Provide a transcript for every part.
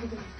对对。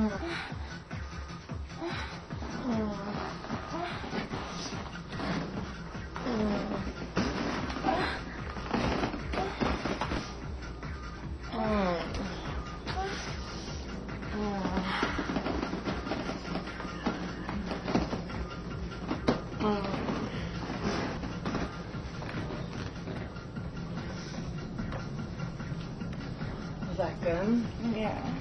Was that good? Yeah.